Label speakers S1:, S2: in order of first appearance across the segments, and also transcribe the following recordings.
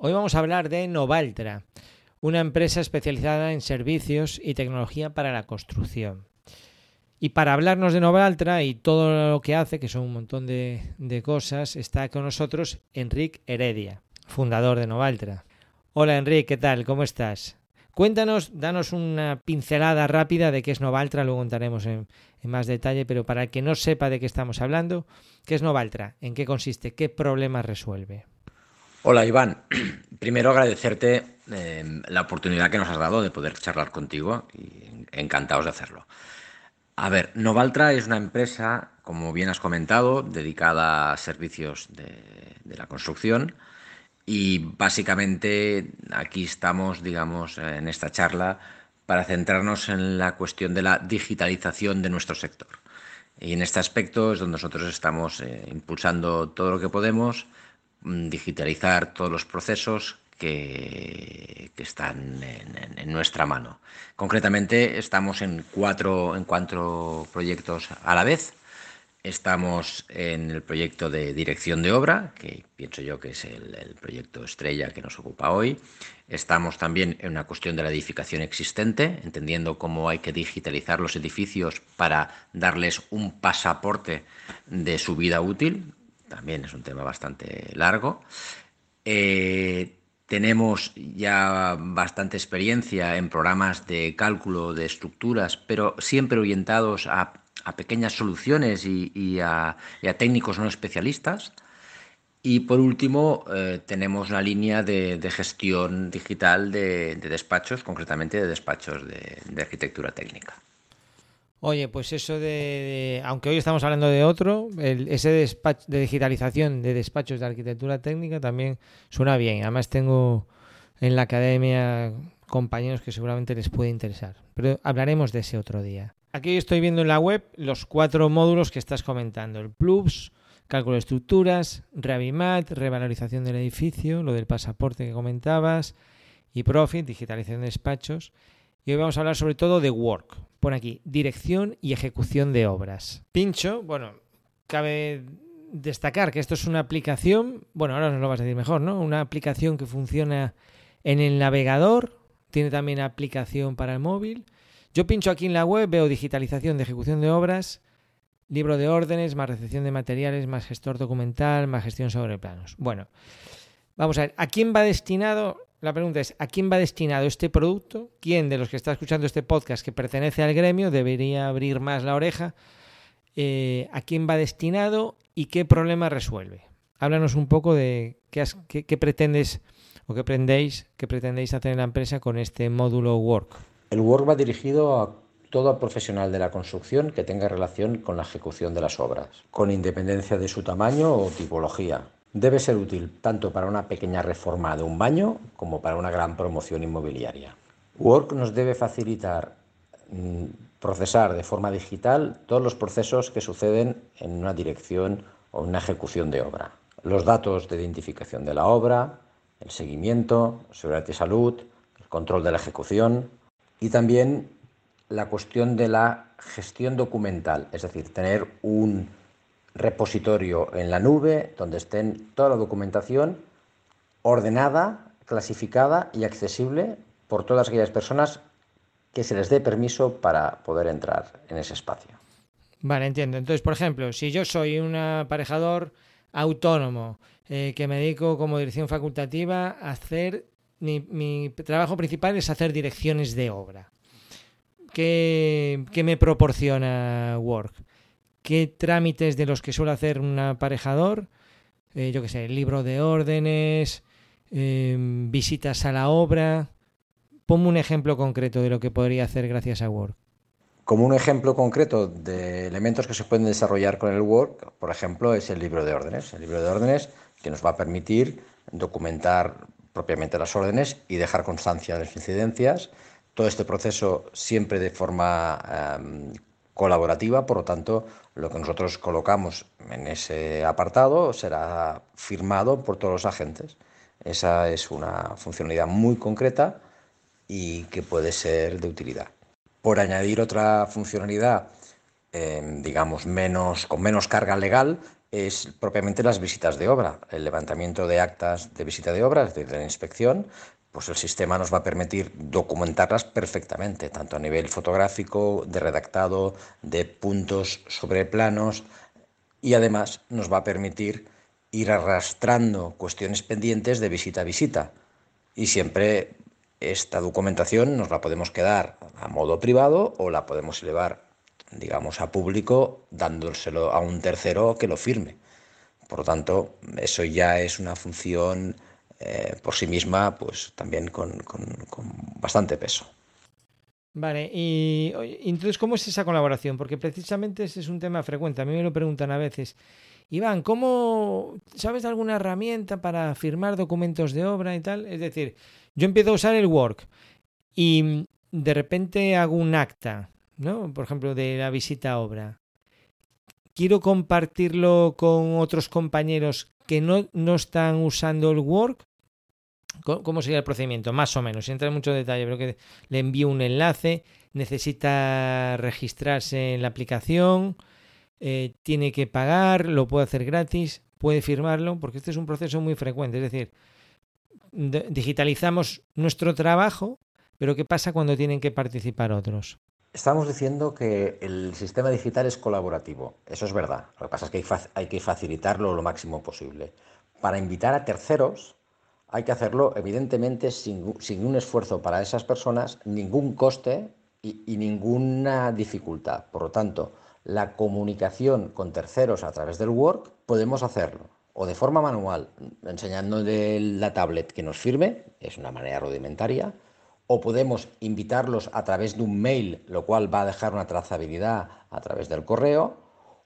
S1: Hoy vamos a hablar de Novaltra, una empresa especializada en servicios y tecnología para la construcción. Y para hablarnos de Novaltra y todo lo que hace, que son un montón de, cosas, está con nosotros Enrique Heredia, fundador de Novaltra. Hola Enrique, ¿qué tal? ¿Cómo estás? Cuéntanos, danos una pincelada rápida de qué es Novaltra, luego contaremos en, en, más detalle, pero para el que no sepa de qué estamos hablando, ¿qué es Novaltra? ¿En qué consiste? ¿Qué problemas resuelve?
S2: Hola Iván, primero agradecerte eh, la oportunidad que nos has dado de poder charlar contigo y encantados de hacerlo. A ver, Novaltra es una empresa, como bien has comentado, dedicada a servicios de, la construcción y básicamente aquí estamos, digamos, en esta charla para centrarnos en la cuestión de la digitalización de nuestro sector. Y en este aspecto es donde nosotros estamos eh, impulsando todo lo que podemos, digitalizar todos los procesos que, están en, nuestra mano. Concretamente, estamos en cuatro, en cuatro proyectos a la vez. Estamos en el proyecto de dirección de obra, que pienso yo que es el, el, proyecto estrella que nos ocupa hoy. Estamos también en una cuestión de la edificación existente, entendiendo cómo hay que digitalizar los edificios para darles un pasaporte de su vida útil. También es un tema bastante largo. Eh, tenemos ya bastante experiencia en programas de cálculo de estructuras, pero siempre orientados a, pequeñas soluciones y, a, técnicos no especialistas. Y por último, eh, tenemos una línea de, gestión digital de, despachos, concretamente de despachos de arquitectura técnica.
S1: Oye, pues eso de, aunque hoy estamos hablando de otro, ese despacho, de digitalización de despachos de arquitectura técnica también suena bien. Además tengo en la academia compañeros que seguramente les puede interesar. Pero hablaremos de ese otro día. Aquí estoy viendo en la web los cuatro módulos que estás comentando. El PLUS, cálculo de estructuras, Revimat, revalorización del edificio, lo del pasaporte que comentabas, y Profit, digitalización de despachos. Y hoy vamos a hablar sobre todo de Work. Pone aquí, dirección y ejecución de obras. Pincho, bueno, cabe destacar que esto es una aplicación, bueno, ahora nos lo vas a decir mejor, ¿no? Una aplicación que funciona en el navegador, tiene también aplicación para el móvil. Yo pincho aquí en la web, veo digitalización de ejecución de obras, libro de órdenes, más recepción de materiales, más gestor documental, más gestión sobre planos. Bueno, vamos a ver, ¿a quién va destinado la pregunta es, ¿a quién va destinado este producto? ¿Quién de los que está escuchando este podcast que pertenece al gremio debería abrir más la oreja? Eh, ¿A quién va destinado y qué problema resuelve? Háblanos un poco de qué, pretendes o qué pretendéis, qué pretendéis hacer en la empresa con este módulo Work.
S2: El Work va dirigido a todo profesional de la construcción que tenga relación con la ejecución de las obras, con independencia de su tamaño o tipología. Debe ser útil tanto para una pequeña reforma de un baño como para una gran promoción inmobiliaria. Work nos debe facilitar mm, procesar de forma digital todos los procesos que suceden en una dirección o una ejecución de obra. Los datos de identificación de la obra, el seguimiento, seguridad y salud, el control de la ejecución y también la cuestión de la gestión documental, es decir, tener un repositorio en la nube donde estén toda la documentación ordenada, clasificada y accesible por todas aquellas personas que se les dé permiso para poder entrar en ese espacio.
S1: Vale, entiendo. Entonces, por ejemplo, si yo soy un aparejador autónomo eh, que me dedico como dirección facultativa a hacer, mi, trabajo principal es hacer direcciones de obra. ¿Qué, qué me proporciona Work? Qué trámites de los que suele hacer un aparejador, eh, yo qué sé, libro de órdenes, em, visitas a la obra. Ponme un ejemplo concreto de lo que podría hacer gracias a Word.
S2: Como un ejemplo concreto de elementos que se pueden desarrollar con el Word, por ejemplo, es el libro de órdenes. El libro de órdenes que nos va a permitir documentar propiamente las órdenes y dejar constancia de las incidencias. Todo este proceso siempre de forma em, colaborativa, por lo tanto, lo que nosotros colocamos en ese apartado será firmado por todos los agentes. Esa es una funcionalidad muy concreta y que puede ser de utilidad. Por añadir otra funcionalidad, eh, digamos, menos, con menos carga legal, es propiamente las visitas de obra, el levantamiento de actas de visita de obra, de la inspección, pues el sistema nos va a permitir documentarlas perfectamente, tanto a nivel fotográfico, de redactado, de puntos sobre planos, y además nos va a permitir ir arrastrando cuestiones pendientes de visita a visita. Y siempre esta documentación nos la podemos quedar a modo privado o la podemos elevar, digamos, a público dándoselo a un tercero que lo firme. Por lo tanto, eso ya es una función eh, por sí misma, pues también con, con, bastante peso.
S1: Vale, y entonces, ¿cómo es esa colaboración? Porque precisamente ese es un tema frecuente. A mí me lo preguntan a veces. Iván, ¿cómo sabes alguna herramienta para firmar documentos de obra y tal? Es decir, yo empiezo a usar el Work y de repente hago un acta, ¿no? Por ejemplo, de la visita a obra. Quiero compartirlo con otros compañeros que no, no están usando el Work ¿Cómo sería el procedimiento? Más o menos, sin entrar en mucho detalle, pero que le envío un enlace, necesita registrarse en la aplicación, eh, tiene que pagar, lo puede hacer gratis, puede firmarlo, porque este es un proceso muy frecuente. Es decir, digitalizamos nuestro trabajo, pero ¿qué pasa cuando tienen que participar otros?
S2: Estamos diciendo que el sistema digital es colaborativo, eso es verdad. Lo que pasa es que hay que facilitarlo lo máximo posible. Para invitar a terceros, hay que hacerlo evidentemente sin, un esfuerzo para esas personas, ningún coste y, ninguna dificultad. Por lo tanto, la comunicación con terceros a través del Work podemos hacerlo o de forma manual, enseñándole la tablet que nos firme, es una manera rudimentaria, o podemos invitarlos a través de un mail, lo cual va a dejar una trazabilidad a través del correo,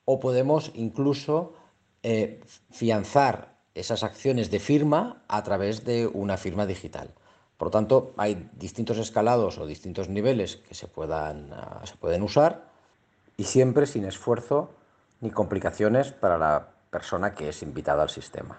S2: o podemos incluso eh, fianzar esas acciones de firma a través de una firma digital. Por lo tanto, hay distintos escalados o distintos niveles que se, puedan, ah, se pueden usar y siempre sin esfuerzo ni complicaciones para la persona que es invitada al sistema.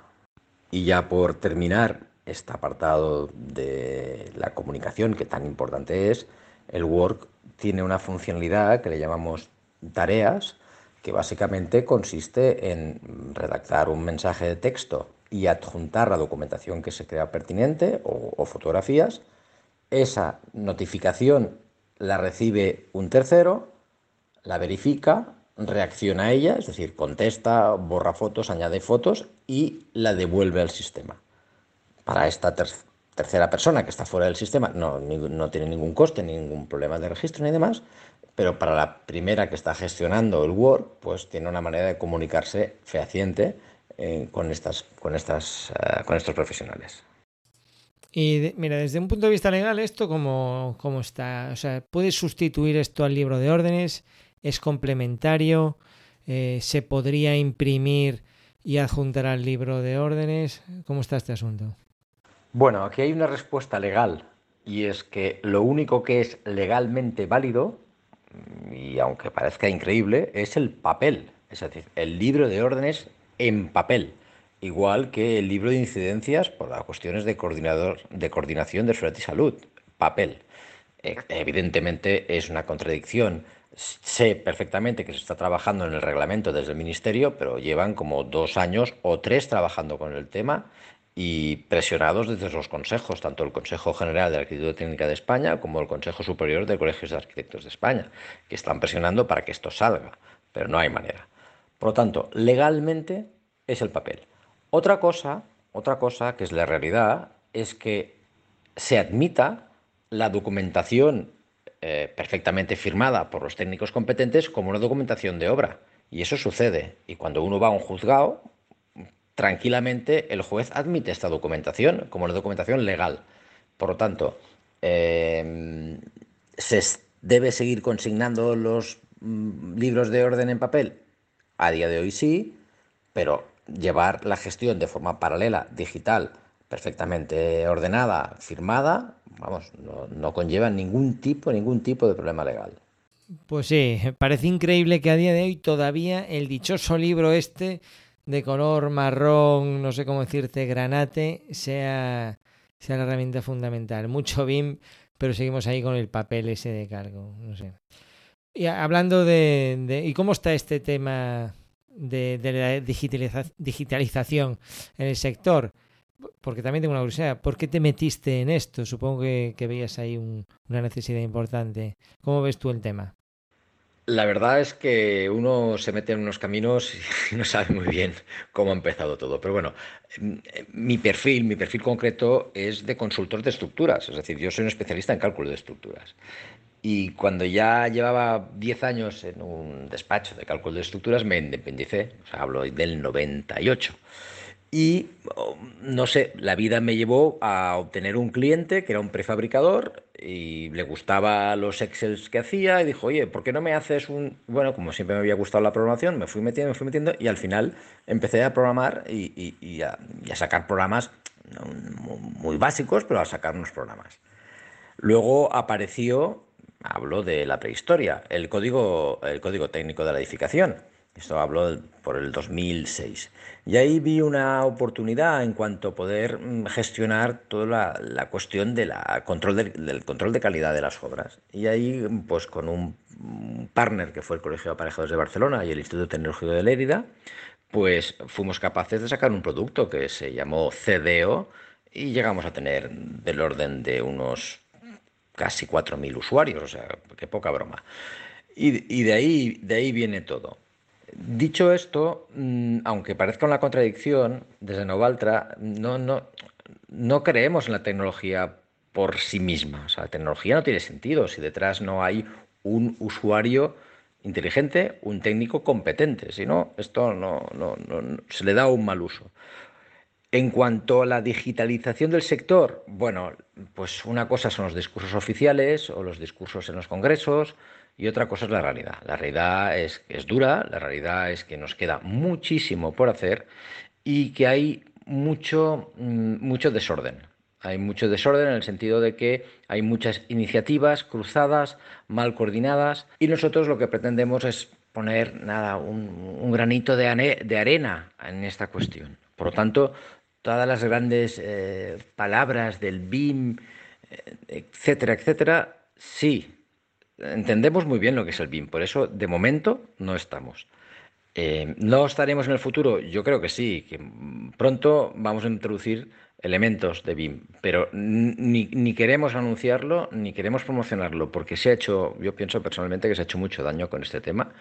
S2: Y ya por terminar este apartado de la comunicación que tan importante es, el Work tiene una funcionalidad que le llamamos tareas, que básicamente consiste en redactar un mensaje de texto y adjuntar la documentación que se crea pertinente o, fotografías. Esa notificación la recibe un tercero, la verifica, reacciona a ella, es decir, contesta, borra fotos, añade fotos y la devuelve al sistema. Para esta tercera persona que está fuera del sistema no, no tiene ningún coste, ningún problema de registro ni demás, pero para la primera que está gestionando el Word, pues tiene una manera de comunicarse fehaciente eh, con, estas, con, estas, eh, con estos profesionales.
S1: Y mira, desde un punto de vista legal, ¿esto cómo, cómo está? O sea, ¿puede sustituir esto al libro de órdenes? ¿Es complementario? Eh, ¿Se podría imprimir y adjuntar al libro de órdenes? ¿Cómo está este asunto?
S2: Bueno, aquí hay una respuesta legal y es que lo único que es legalmente válido y aunque parezca increíble, es el papel, es decir, el libro de órdenes en papel, igual que el libro de incidencias por las cuestiones de, coordinador, de coordinación de seguridad y salud, papel. E, evidentemente es una contradicción. Sé perfectamente que se está trabajando en el reglamento desde el Ministerio, pero llevan como dos años o tres trabajando con el tema y presionados desde los consejos, tanto el Consejo General de Arquitectura Técnica de España como el Consejo Superior de Colegios de Arquitectos de España, que están presionando para que esto salga, pero no hay manera. Por lo tanto, legalmente es el papel. Otra cosa, otra cosa que es la realidad, es que se admita la documentación eh, perfectamente firmada por los técnicos competentes como una documentación de obra. Y eso sucede. Y cuando uno va a un juzgado, tranquilamente el juez admite esta documentación como una documentación legal. Por lo tanto, em, ¿se debe seguir consignando los mm, libros de orden en papel? A día de hoy sí, pero llevar la gestión de forma paralela, digital, perfectamente ordenada, firmada, vamos, no, no conlleva ningún tipo, ningún tipo de problema legal.
S1: Pues sí, parece increíble que a día de hoy todavía el dichoso libro este de color marrón, no sé cómo decirte, granate, sea, sea la herramienta fundamental. Mucho BIM, pero seguimos ahí con el papel ese de cargo. No sé. Y hablando de, ¿Y cómo está este tema de, la digitalización en el sector? Porque también tengo una curiosidad, ¿por qué te metiste en esto? Supongo que, veías ahí una necesidad importante. ¿Cómo ves tú el tema?
S2: La verdad es que uno se mete en unos caminos y no sabe muy bien cómo ha empezado todo. Pero bueno, mm, mi perfil, mi perfil concreto es de consultor de estructuras. Es decir, yo soy un especialista en cálculo de estructuras. Y cuando ya llevaba 10 años en un despacho de cálculo de estructuras, me independicé. O sea, hablo del 98. Y oh, no sé, la vida me llevó a obtener un cliente que era un prefabricador y le gustaba los Excels que hacía y dijo, oye, ¿por qué no me haces un...? Bueno, como siempre me había gustado la programación, me fui metiendo, me fui metiendo y al final empecé a programar y, a, sacar programas muy básicos, pero a sacar unos programas. Luego apareció, hablo de la prehistoria, el código, el código técnico de la edificación esto habló por el 2006. Y ahí vi una oportunidad en cuanto a poder mm, gestionar toda la, cuestión de la control del control de calidad de las obras. Y ahí, pues con un, partner que fue el Colegio de Aparejadores de Barcelona y el Instituto Tecnológico de Lérida, pues fuimos capaces de sacar un producto que se llamó CDO y llegamos a tener del orden de unos casi 4.000 usuarios, o sea, qué poca broma. Y, y de, ahí, de ahí viene todo. Dicho esto, mm, aunque parezca una contradicción, desde Novaltra no, no, no creemos en la tecnología por sí misma. La tecnología no tiene sentido si detrás no hay un usuario inteligente, un técnico competente. Si no, esto no, no, se le da un mal uso. En cuanto a la digitalización del sector, bueno, pues una cosa son los discursos oficiales o los discursos en los congresos, y otra cosa es la realidad. La realidad es, es dura, la realidad es que nos queda muchísimo por hacer y que hay mucho, mm, mucho desorden. Hay mucho desorden en el sentido de que hay muchas iniciativas cruzadas, mal coordinadas, y nosotros lo que pretendemos es poner nada, un, granito de, de, arena en esta cuestión. Por lo tanto, todas las grandes eh, palabras del BIM, eh, etcétera, etcétera, sí, entendemos muy bien lo que es el BIM, por eso de momento no estamos. Eh, ¿No estaremos en el futuro? Yo creo que sí, que pronto vamos a introducir elementos de BIM, pero ni, queremos anunciarlo ni queremos promocionarlo, porque se ha hecho, yo pienso personalmente que se ha hecho mucho daño con este tema,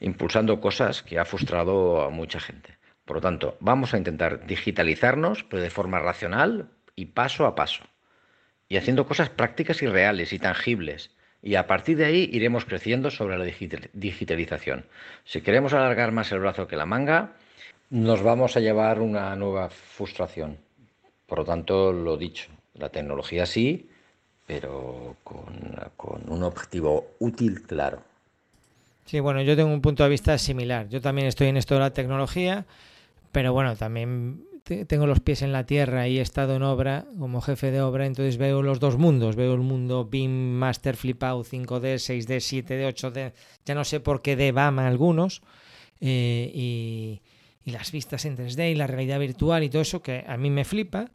S2: impulsando cosas que ha frustrado a mucha gente. Por lo tanto, vamos a intentar digitalizarnos, pero de forma racional y paso a paso, y haciendo cosas prácticas y reales y tangibles y a partir de ahí iremos creciendo sobre la digitalización. Si queremos alargar más el brazo que la manga, nos vamos a llevar una nueva frustración. Por lo tanto, lo dicho, la tecnología sí, pero con, un objetivo útil claro.
S1: Sí, bueno, yo tengo un punto de vista similar. Yo también estoy en esto de la tecnología, pero bueno, también tengo los pies en la tierra y he estado en obra como jefe de obra, entonces veo los dos mundos. Veo el mundo BIM, Master, Flipout, 5D, 6D, 7D, 8D, ya no sé por qué D, BAM algunos, eh, y, las vistas en 3D y la realidad virtual y todo eso que a mí me flipa.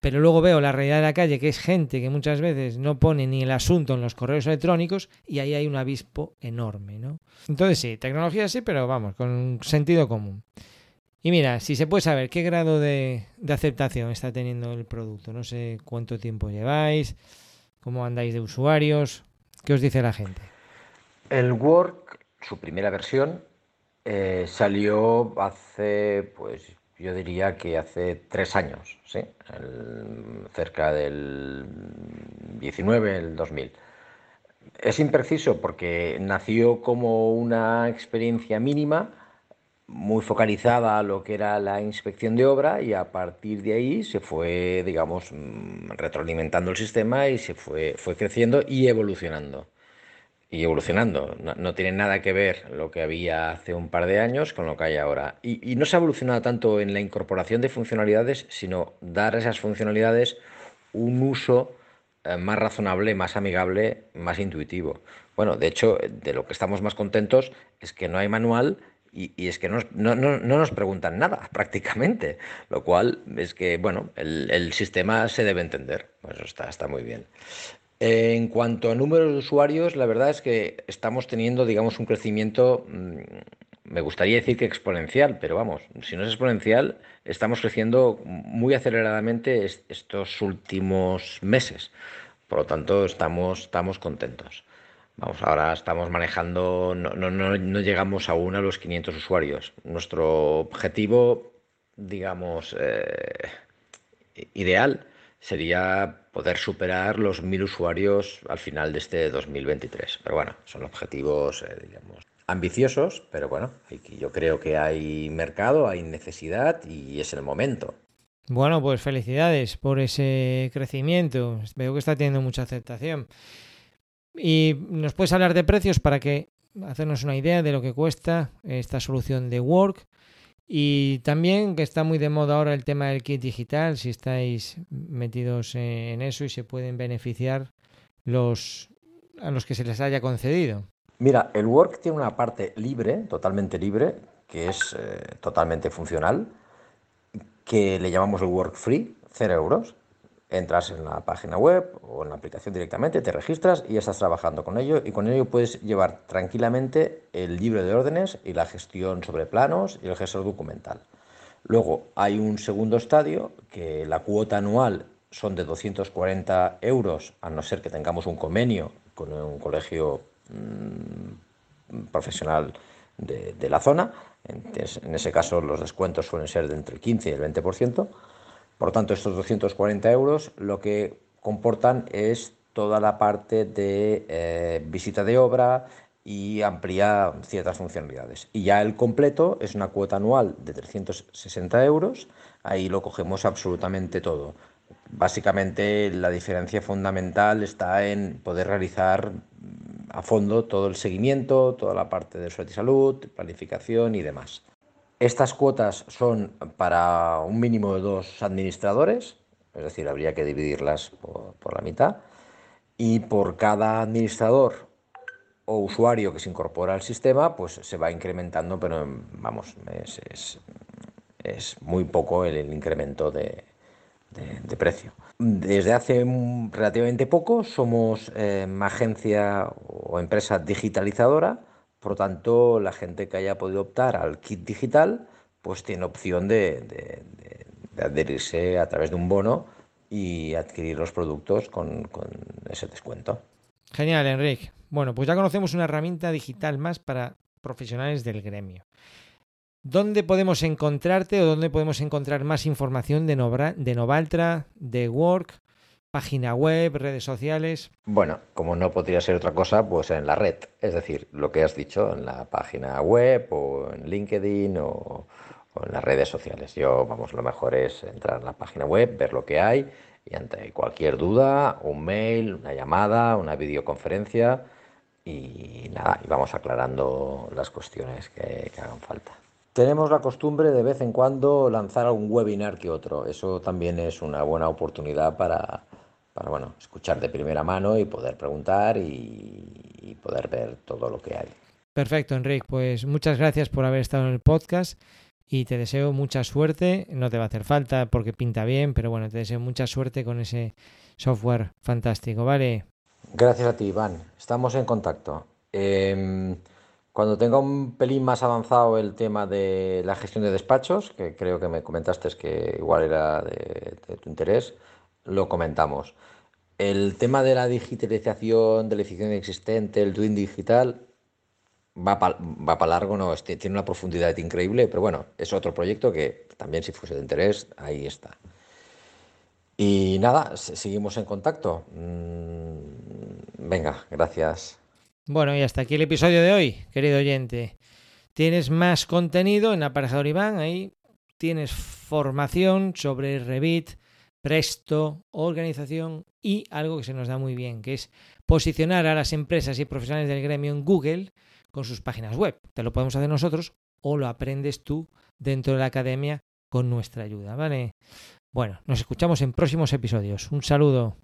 S1: Pero luego veo la realidad de la calle, que es gente que muchas veces no pone ni el asunto en los correos electrónicos y ahí hay un avispo enorme, ¿no? Entonces sí, tecnología sí, pero vamos, con sentido común. Y mira, si se puede saber qué grado de, aceptación está teniendo el producto, no sé cuánto tiempo lleváis, cómo andáis de usuarios, ¿qué os dice la gente?
S2: El Work, su primera versión, eh, salió hace, pues yo diría que hace tres años, ¿sí? cerca del 19, el 2000. Es impreciso porque nació como una experiencia mínima muy focalizada a lo que era la inspección de obra y a partir de ahí se fue, digamos, mm, retroalimentando el sistema y se fue, fue creciendo y evolucionando. Y evolucionando. No, tiene nada que ver lo que había hace un par de años con lo que hay ahora. Y, no se ha evolucionado tanto en la incorporación de funcionalidades, sino dar a esas funcionalidades un uso eh, más razonable, más amigable, más intuitivo. Bueno, de hecho, de lo que estamos más contentos es que no hay manual y, es que no, nos preguntan nada prácticamente, lo cual es que, bueno, el, sistema se debe entender, pues está, está muy bien. En cuanto a números de usuarios, la verdad es que estamos teniendo, digamos, un crecimiento mm, me gustaría decir que exponencial, pero vamos, si no es exponencial, estamos creciendo muy aceleradamente estos últimos meses. Por lo tanto, estamos, estamos contentos. Vamos, ahora estamos manejando, no, no, no, llegamos aún a los 500 usuarios. Nuestro objetivo, digamos, eh, ideal sería poder superar los 1.000 usuarios al final de este 2023. Pero bueno, son objetivos, eh, digamos, ambiciosos, pero bueno, yo creo que hay mercado, hay necesidad y es el momento.
S1: Bueno, pues felicidades por ese crecimiento. Veo que está teniendo mucha aceptación. Y nos puedes hablar de precios para que hacernos una idea de lo que cuesta esta solución de Work. Y también que está muy de moda ahora el tema del kit digital, si estáis metidos en eso y se pueden beneficiar los a los que se les haya concedido.
S2: Mira, el Work tiene una parte libre, totalmente libre, que es eh, totalmente funcional, que le llamamos el Work Free, 0 euros, entras en la página web o en la aplicación directamente, te registras y estás trabajando con ello y con ello puedes llevar tranquilamente el libro de órdenes y la gestión sobre planos y el gestor documental. Luego hay un segundo estadio que la cuota anual son de 240 euros, a no ser que tengamos un convenio con un colegio mm, profesional de, la zona. En, en, ese caso los descuentos suelen ser de entre el 15 y el 20%. Por lo tanto, estos 240 euros lo que comportan es toda la parte de eh, visita de obra y amplía ciertas funcionalidades. Y ya el completo es una cuota anual de 360 euros, ahí lo cogemos absolutamente todo. Básicamente la diferencia fundamental está en poder realizar a fondo todo el seguimiento, toda la parte de suerte y salud, planificación y demás. Estas cuotas son para un mínimo de dos administradores, es decir, habría que dividirlas por, la mitad, y por cada administrador o usuario que se incorpora al sistema, pues se va incrementando, pero vamos, es, muy poco el, incremento de, precio. Desde hace relativamente poco somos eh, agencia o empresa digitalizadora por lo tanto, la gente que haya podido optar al kit digital, pues tiene opción de, adherirse a través de un bono y adquirir los productos con, ese descuento.
S1: Genial, Enrique. Bueno, pues ya conocemos una herramienta digital más para profesionales del gremio. ¿Dónde podemos encontrarte o dónde podemos encontrar más información de Novaltra, de Work página web, redes sociales.
S2: Bueno, como no podría ser otra cosa, pues en la red, es decir, lo que has dicho en la página web o en LinkedIn o, en las redes sociales. Yo, vamos, lo mejor es entrar en la página web, ver lo que hay y ante cualquier duda, un mail, una llamada, una videoconferencia y nada, y vamos aclarando las cuestiones que, que hagan falta. Tenemos la costumbre de vez en cuando lanzar algún webinar que otro. Eso también es una buena oportunidad para, para bueno, escuchar de primera mano y poder preguntar y, poder ver todo lo que hay.
S1: Perfecto, Enrique. Pues muchas gracias por haber estado en el podcast y te deseo mucha suerte. No te va a hacer falta porque pinta bien, pero bueno, te deseo mucha suerte con ese software fantástico, ¿vale?
S2: Gracias a ti, Iván. Estamos en contacto. Em, cuando tenga un pelín más avanzado el tema de la gestión de despachos, que creo que me comentaste que igual era de tu interés, lo comentamos. El tema de la digitalización, de la eficiencia existente, el twin digital, va para largo, no, este, tiene una profundidad increíble, pero bueno, es otro proyecto que también si fuese de interés, ahí está. Y nada, seguimos en contacto. Mm, venga, gracias.
S1: Bueno, y hasta aquí el episodio de hoy, querido oyente. Tienes más contenido en Aparejador Iván, ahí tienes formación sobre Revit, presto, organización y algo que se nos da muy bien, que es posicionar a las empresas y profesionales del gremio en Google con sus páginas web. Te lo podemos hacer nosotros o lo aprendes tú dentro de la academia con nuestra ayuda, ¿vale? Bueno, nos escuchamos en próximos episodios. Un saludo.